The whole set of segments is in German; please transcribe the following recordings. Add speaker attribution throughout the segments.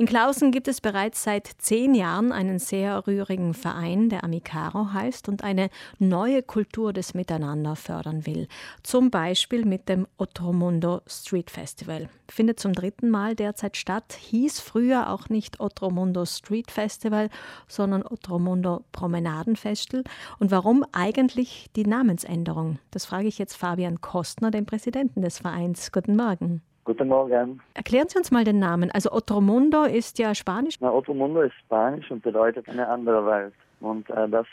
Speaker 1: In Klausen gibt es bereits seit zehn Jahren einen sehr rührigen Verein, der Amicaro heißt und eine neue Kultur des Miteinander fördern will. Zum Beispiel mit dem Otromundo Street Festival. Findet zum dritten Mal derzeit statt, hieß früher auch nicht Otromundo Street Festival, sondern Otromundo Promenadenfestival. Und warum eigentlich die Namensänderung? Das frage ich jetzt Fabian Kostner, den Präsidenten des Vereins. Guten Morgen.
Speaker 2: Guten Morgen.
Speaker 1: Erklären Sie uns mal den Namen. Also Otromundo ist ja Spanisch.
Speaker 2: Na, Otromundo ist Spanisch und bedeutet eine andere Welt. Und äh, das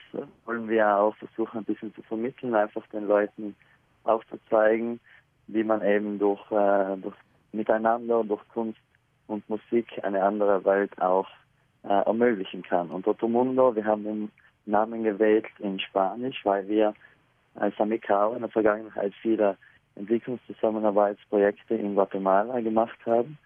Speaker 2: wollen wir auch versuchen ein bisschen zu vermitteln, einfach den Leuten aufzuzeigen, wie man eben durch, äh, durch Miteinander, durch Kunst und Musik eine andere Welt auch äh, ermöglichen kann. Und Otromundo, wir haben den Namen gewählt in Spanisch, weil wir als Amicao in der Vergangenheit viele Entwicklungszusammenarbeitsprojekte in Guatemala gemacht haben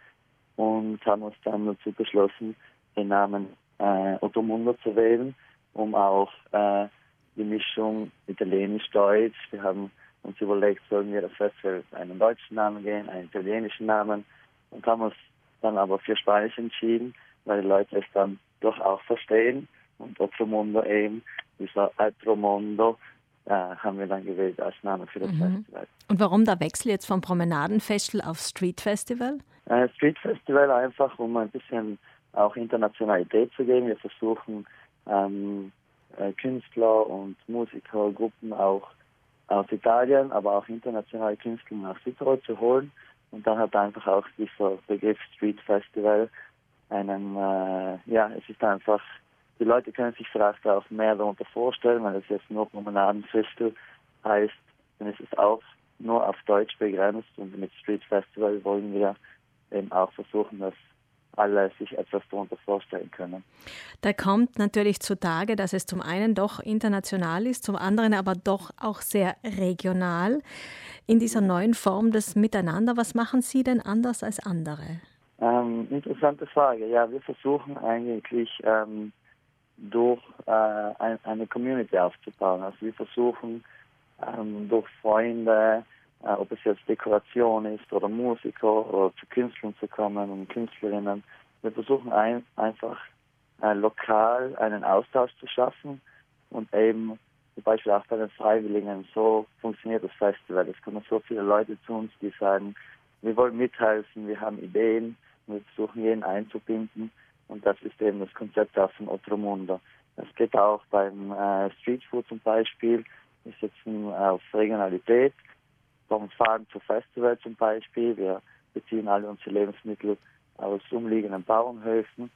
Speaker 2: und haben uns dann dazu beschlossen, den Namen äh, Ottomundo zu wählen, um auch äh, die Mischung italienisch-deutsch, wir haben uns überlegt, sollen wir das Festival einen deutschen Namen gehen, einen italienischen Namen und haben uns dann aber für Spanisch entschieden, weil die Leute es dann doch auch verstehen und Ottomundo eben, dieser Altromondo, äh, haben wir dann gewählt als Name für das mhm. Festival.
Speaker 1: Und warum der Wechsel jetzt vom Promenadenfestival auf Street Festival?
Speaker 2: Äh, Street Festival einfach, um ein bisschen auch Internationalität zu geben. Wir versuchen ähm, äh, Künstler und Musikergruppen auch aus Italien, aber auch internationale Künstler nach Südtirol zu holen. Und dann hat einfach auch dieser Begriff Street Festival einen, äh, ja, es ist einfach die Leute können sich vielleicht auch mehr darunter vorstellen, weil es jetzt nur Promenadenfestival heißt, dann ist es auch nur auf Deutsch begrenzt und mit Street Festival wollen wir eben auch versuchen, dass alle sich etwas darunter vorstellen können.
Speaker 1: Da kommt natürlich zutage, dass es zum einen doch international ist, zum anderen aber doch auch sehr regional. In dieser neuen Form des Miteinander, was machen Sie denn anders als andere?
Speaker 2: Ähm, interessante Frage. Ja, wir versuchen eigentlich ähm, durch äh, ein, eine Community aufzubauen. Also wir versuchen ähm, durch Freunde, äh, ob es jetzt Dekoration ist oder Musiker oder zu Künstlern zu kommen und Künstlerinnen. Wir versuchen ein, einfach äh, lokal einen Austausch zu schaffen und eben zum Beispiel auch bei den Freiwilligen, so funktioniert das Festival. Es kommen so viele Leute zu uns, die sagen, wir wollen mithelfen, wir haben Ideen, wir versuchen jeden einzubinden und das ist eben das Konzept auch von Otromundo. Es geht auch beim äh, Street Food zum Beispiel. Wir setzen auf Regionalität, vom Fahren zu Festival zum Beispiel. Wir beziehen alle unsere Lebensmittel aus umliegenden Bauernhöfen.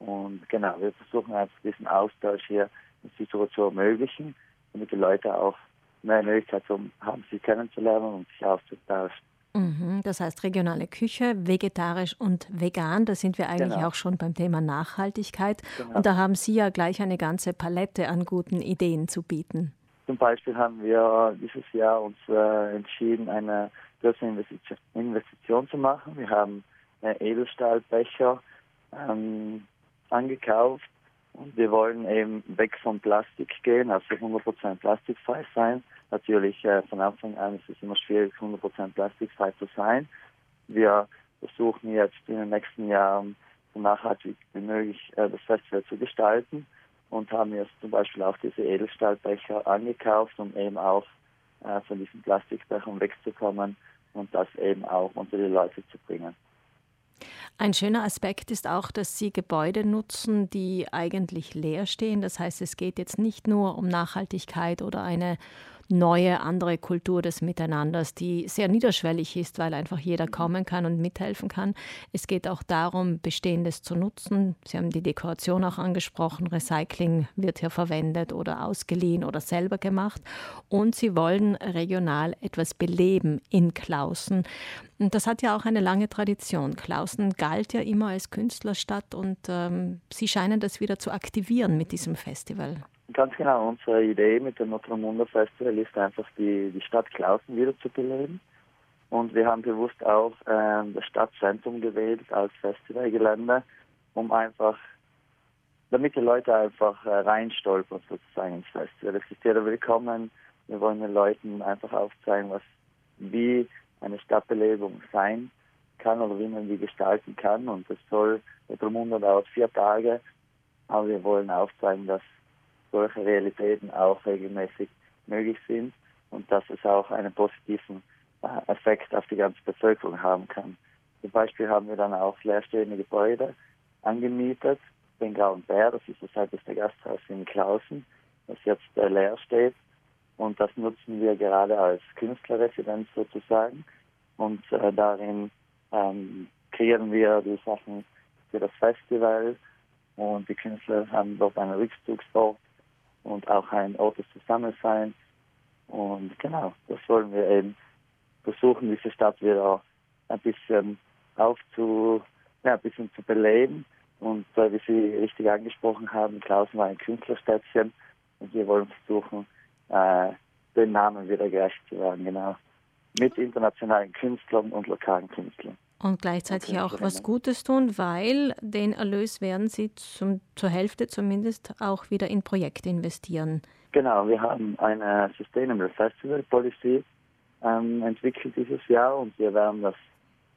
Speaker 2: Und genau, wir versuchen einfach diesen Austausch hier in Südtirol zu ermöglichen, damit die Leute auch mehr Möglichkeit haben, sich kennenzulernen und sich auszutauschen.
Speaker 1: Mhm, das heißt regionale Küche, vegetarisch und vegan. Da sind wir eigentlich genau. auch schon beim Thema Nachhaltigkeit. Genau. Und da haben Sie ja gleich eine ganze Palette an guten Ideen zu bieten.
Speaker 2: Zum Beispiel haben wir dieses Jahr uns äh, entschieden, eine größere Investition, Investition, zu machen. Wir haben äh, Edelstahlbecher ähm, angekauft und wir wollen eben weg vom Plastik gehen, also 100% plastikfrei sein. Natürlich äh, von Anfang an ist es immer schwierig, 100% plastikfrei zu sein. Wir versuchen jetzt in den nächsten Jahren so nachhaltig wie möglich äh, das Festival zu gestalten und haben jetzt zum Beispiel auch diese Edelstahlbecher angekauft, um eben auch äh, von diesen Plastikbechern wegzukommen und das eben auch unter die Leute zu bringen.
Speaker 1: Ein schöner Aspekt ist auch, dass Sie Gebäude nutzen, die eigentlich leer stehen. Das heißt, es geht jetzt nicht nur um Nachhaltigkeit oder eine neue, andere Kultur des Miteinanders, die sehr niederschwellig ist, weil einfach jeder mhm. kommen kann und mithelfen kann. Es geht auch darum, Bestehendes zu nutzen. Sie haben die Dekoration auch angesprochen. Recycling wird hier verwendet oder ausgeliehen oder selber gemacht. Und sie wollen regional etwas beleben in Klausen. Und das hat ja auch eine lange Tradition. Klausen galt ja immer als Künstlerstadt und ähm, Sie scheinen das wieder zu aktivieren mit diesem Festival.
Speaker 2: Ganz genau, unsere Idee mit dem Notre Festival ist einfach die, die Stadt Klausen wieder zu beleben. Und wir haben bewusst auch äh, das Stadtzentrum gewählt als Festivalgelände, um einfach, damit die Leute einfach äh, reinstolpern sozusagen ins Festival. Es ist jeder willkommen. Wir wollen den Leuten einfach aufzeigen, was wie eine Stadtbelebung sein kann oder wie man die gestalten kann. Und das soll, der Drumunder dauert vier Tage, aber wir wollen aufzeigen, dass solche Realitäten auch regelmäßig möglich sind und dass es auch einen positiven äh, Effekt auf die ganze Bevölkerung haben kann. Zum Beispiel haben wir dann auch leerstehende Gebäude angemietet, den Grauen Bär, das ist das älteste Gasthaus in Klausen, das jetzt äh, leer steht. Und das nutzen wir gerade als Künstlerresidenz sozusagen. Und äh, darin ähm, kreieren wir die Sachen für das Festival. Und die Künstler haben dort einen Rückzugsort und auch ein Ort des Zusammenseins. Und genau, das wollen wir eben versuchen, diese Stadt wieder ein bisschen aufzu, ja, ein bisschen zu beleben. Und äh, wie Sie richtig angesprochen haben, Klausen war ein Künstlerstädtchen und wir wollen versuchen, äh, den Namen wieder gerecht zu werden, genau. Mit internationalen Künstlern und lokalen Künstlern.
Speaker 1: Und gleichzeitig auch was Gutes tun, weil den Erlös werden Sie zum, zur Hälfte zumindest auch wieder in Projekte investieren.
Speaker 2: Genau, wir haben eine Sustainable Festival Policy ähm, entwickelt dieses Jahr und wir werden das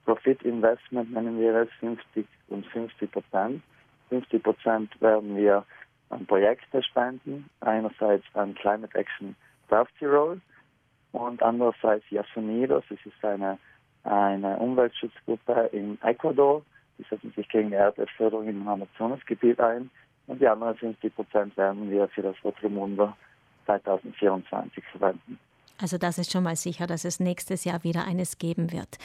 Speaker 2: Profit Investment nennen wir es, 50 und 50 Prozent. 50 Prozent werden wir an Projekte spenden, einerseits an Climate Action South Tirol und andererseits Yasunidos, das ist eine, eine Umweltschutzgruppe in Ecuador, die setzen sich gegen Erdölförderung im Amazonasgebiet ein und die anderen 50 Prozent werden wir für das Rotrimundo 2024 verwenden.
Speaker 1: Also das ist schon mal sicher, dass es nächstes Jahr wieder eines geben wird.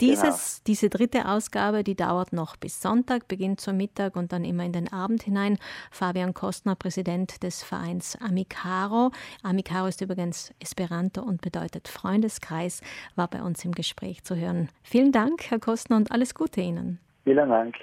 Speaker 1: Dieses, genau. Diese dritte Ausgabe, die dauert noch bis Sonntag, beginnt zum Mittag und dann immer in den Abend hinein. Fabian Kostner, Präsident des Vereins Amicaro. Amicaro ist übrigens Esperanto und bedeutet Freundeskreis, war bei uns im Gespräch zu hören. Vielen Dank, Herr Kostner, und alles Gute Ihnen.
Speaker 2: Vielen Dank.